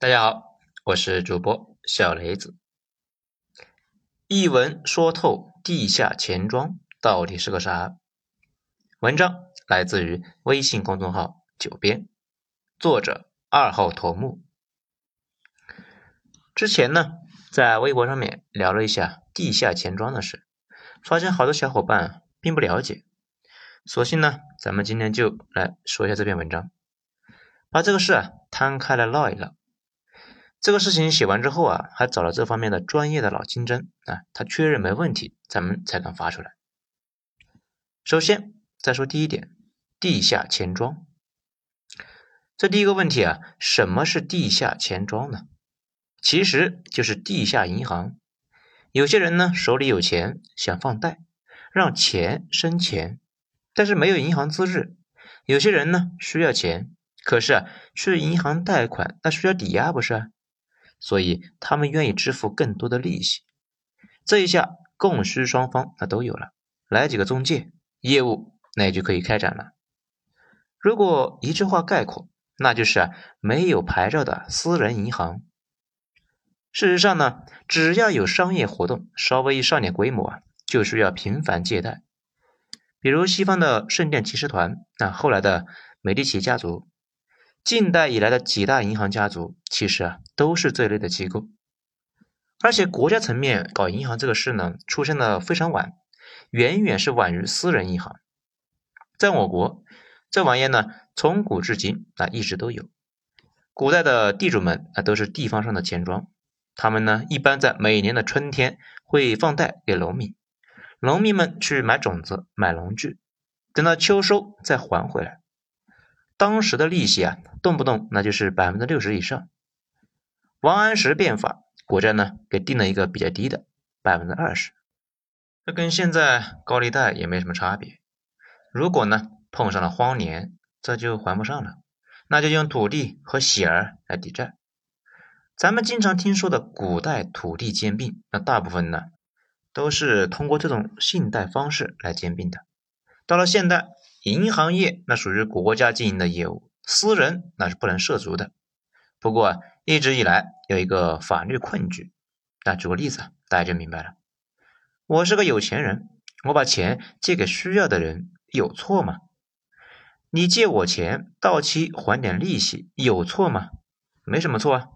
大家好，我是主播小雷子。一文说透地下钱庄到底是个啥？文章来自于微信公众号“九编”，作者二号头目。之前呢，在微博上面聊了一下地下钱庄的事，发现好多小伙伴并不了解，索性呢，咱们今天就来说一下这篇文章，把这个事啊摊开来唠一唠。这个事情写完之后啊，还找了这方面的专业的老金针啊，他确认没问题，咱们才敢发出来。首先再说第一点，地下钱庄。这第一个问题啊，什么是地下钱庄呢？其实就是地下银行。有些人呢手里有钱想放贷，让钱生钱，但是没有银行资质。有些人呢需要钱，可是啊去银行贷款那需要抵押不是？所以他们愿意支付更多的利息，这一下供需双方那都有了，来几个中介，业务那也就可以开展了。如果一句话概括，那就是没有牌照的私人银行。事实上呢，只要有商业活动，稍微一上点规模啊，就需要频繁借贷。比如西方的圣殿骑士团，那后来的美第奇家族。近代以来的几大银行家族，其实啊都是这类的机构，而且国家层面搞银行这个事呢，出现的非常晚，远远是晚于私人银行。在我国，这玩意呢从古至今啊一直都有。古代的地主们啊都是地方上的钱庄，他们呢一般在每年的春天会放贷给农民，农民们去买种子、买农具，等到秋收再还回来。当时的利息啊，动不动那就是百分之六十以上。王安石变法，国债呢给定了一个比较低的百分之二十，这跟现在高利贷也没什么差别。如果呢碰上了荒年，这就还不上了，那就用土地和喜儿来抵债。咱们经常听说的古代土地兼并，那大部分呢都是通过这种信贷方式来兼并的。到了现代。银行业那属于国家经营的业务，私人那是不能涉足的。不过一直以来有一个法律困局，那举个例子，大家就明白了。我是个有钱人，我把钱借给需要的人，有错吗？你借我钱，到期还点利息，有错吗？没什么错啊。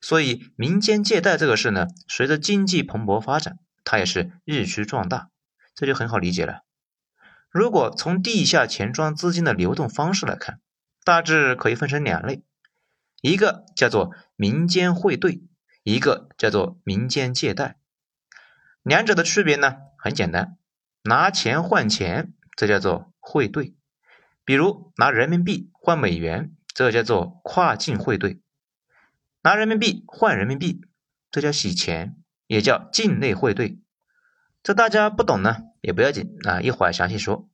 所以民间借贷这个事呢，随着经济蓬勃发展，它也是日趋壮大，这就很好理解了。如果从地下钱庄资金的流动方式来看，大致可以分成两类，一个叫做民间汇兑，一个叫做民间借贷。两者的区别呢，很简单，拿钱换钱，这叫做汇兑；比如拿人民币换美元，这叫做跨境汇兑；拿人民币换人民币，这叫洗钱，也叫境内汇兑。这大家不懂呢？也不要紧啊，一会儿详细说。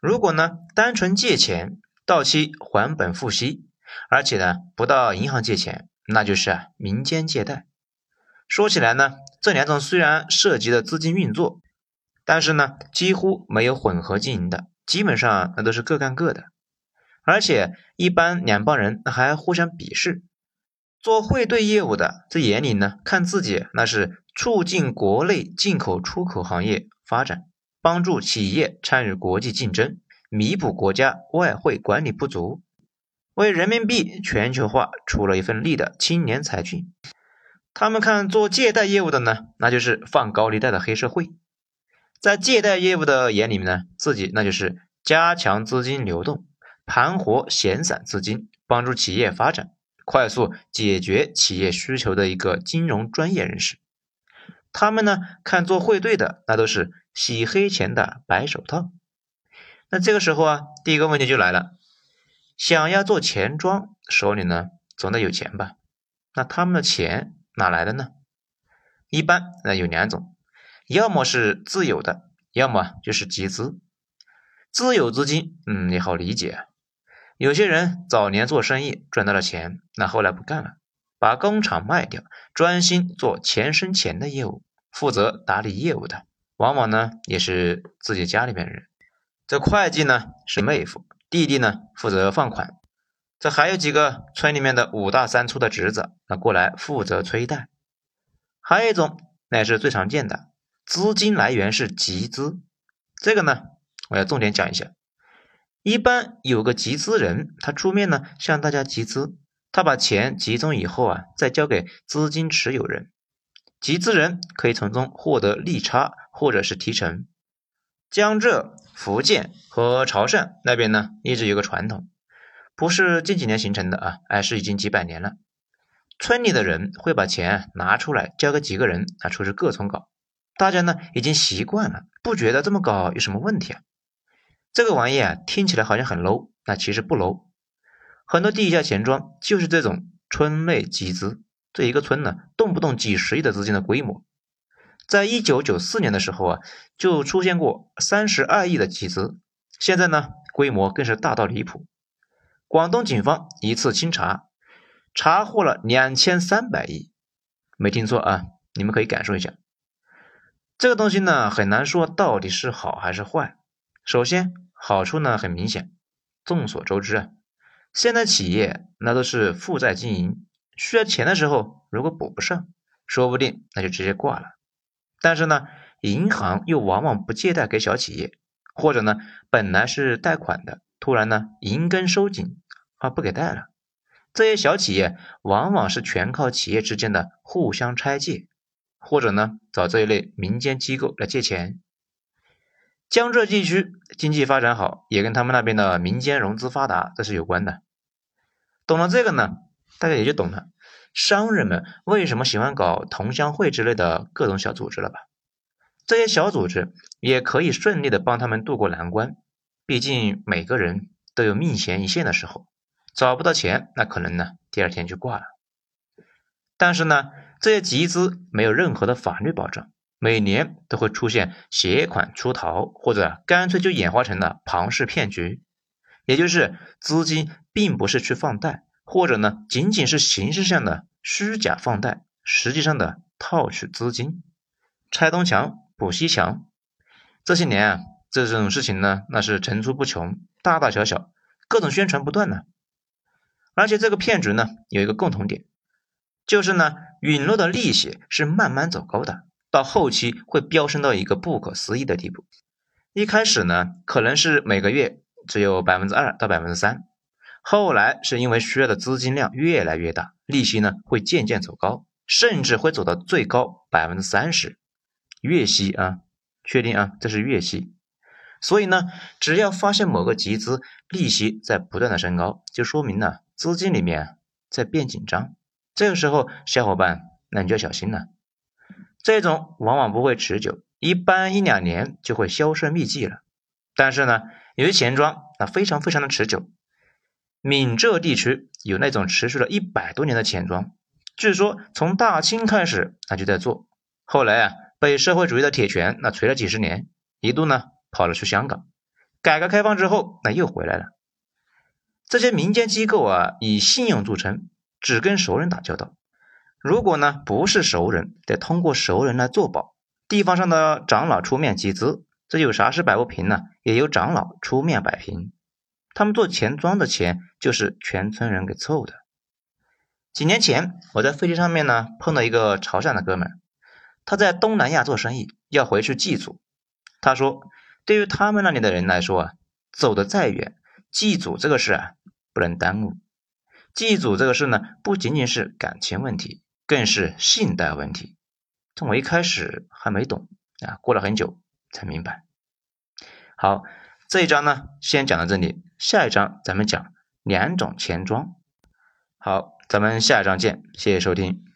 如果呢，单纯借钱到期还本付息，而且呢不到银行借钱，那就是啊民间借贷。说起来呢，这两种虽然涉及的资金运作，但是呢几乎没有混合经营的，基本上那都是各干各的。而且一般两帮人还互相鄙视。做汇兑业务的在眼里呢，看自己那是促进国内进口出口行业。发展，帮助企业参与国际竞争，弥补国家外汇管理不足，为人民币全球化出了一份力的青年才俊。他们看做借贷业务的呢，那就是放高利贷的黑社会。在借贷业务的眼里面呢，自己那就是加强资金流动，盘活闲散资金，帮助企业发展，快速解决企业需求的一个金融专业人士。他们呢，看做汇兑的，那都是。洗黑钱的白手套，那这个时候啊，第一个问题就来了：想要做钱庄，手里呢总得有钱吧？那他们的钱哪来的呢？一般那有两种，要么是自有的，要么就是集资。自有资金，嗯，也好理解，有些人早年做生意赚到了钱，那后来不干了，把工厂卖掉，专心做钱生钱的业务，负责打理业务的。往往呢也是自己家里面人，这会计呢是妹夫，弟弟呢负责放款，这还有几个村里面的五大三粗的侄子，那过来负责催贷。还有一种，那是最常见的，资金来源是集资。这个呢，我要重点讲一下。一般有个集资人，他出面呢向大家集资，他把钱集中以后啊，再交给资金持有人，集资人可以从中获得利差或者是提成。江浙、福建和潮汕那边呢，一直有个传统。不是近几年形成的啊，而是已经几百年了。村里的人会把钱拿出来交给几个人啊，出去各村搞。大家呢已经习惯了，不觉得这么搞有什么问题啊？这个玩意啊听起来好像很 low，那其实不 low。很多地下钱庄就是这种村内集资，这一个村呢动不动几十亿的资金的规模。在一九九四年的时候啊，就出现过三十二亿的集资，现在呢规模更是大到离谱。广东警方一次清查，查获了两千三百亿，没听错啊！你们可以感受一下，这个东西呢很难说到底是好还是坏。首先，好处呢很明显，众所周知啊，现在企业那都是负债经营，需要钱的时候如果补不上，说不定那就直接挂了。但是呢，银行又往往不借贷给小企业，或者呢本来是贷款的，突然呢银根收紧。啊，不给贷了。这些小企业往往是全靠企业之间的互相拆借，或者呢找这一类民间机构来借钱。江浙地区经济发展好，也跟他们那边的民间融资发达这是有关的。懂了这个呢，大家也就懂了商人们为什么喜欢搞同乡会之类的各种小组织了吧？这些小组织也可以顺利的帮他们渡过难关。毕竟每个人都有命悬一线的时候。找不到钱，那可能呢，第二天就挂了。但是呢，这些集资没有任何的法律保障，每年都会出现携款出逃，或者干脆就演化成了庞氏骗局，也就是资金并不是去放贷，或者呢，仅仅是形式上的虚假放贷，实际上的套取资金，拆东墙补西墙。这些年啊，这种事情呢，那是层出不穷，大大小小，各种宣传不断呢。而且这个骗局呢，有一个共同点，就是呢，允诺的利息是慢慢走高的，到后期会飙升到一个不可思议的地步。一开始呢，可能是每个月只有百分之二到百分之三，后来是因为需要的资金量越来越大，利息呢会渐渐走高，甚至会走到最高百分之三十。月息啊，确定啊，这是月息。所以呢，只要发现某个集资利息在不断的升高，就说明呢。资金里面在变紧张，这个时候小伙伴那你就要小心了。这种往往不会持久，一般一两年就会销声匿迹了。但是呢，有些钱庄那非常非常的持久。闽浙地区有那种持续了一百多年的钱庄，据说从大清开始他就在做，后来啊被社会主义的铁拳那锤了几十年，一度呢跑了去香港。改革开放之后那又回来了。这些民间机构啊，以信用著称，只跟熟人打交道。如果呢不是熟人，得通过熟人来做保。地方上的长老出面集资，这有啥事摆不平呢？也由长老出面摆平。他们做钱庄的钱，就是全村人给凑的。几年前，我在飞机上面呢碰到一个潮汕的哥们，他在东南亚做生意，要回去祭祖。他说，对于他们那里的人来说啊，走得再远，祭祖这个事啊。不能耽误祭祖这个事呢，不仅仅是感情问题，更是信贷问题。从我一开始还没懂啊，过了很久才明白。好，这一章呢，先讲到这里，下一章咱们讲两种钱庄。好，咱们下一章见，谢谢收听。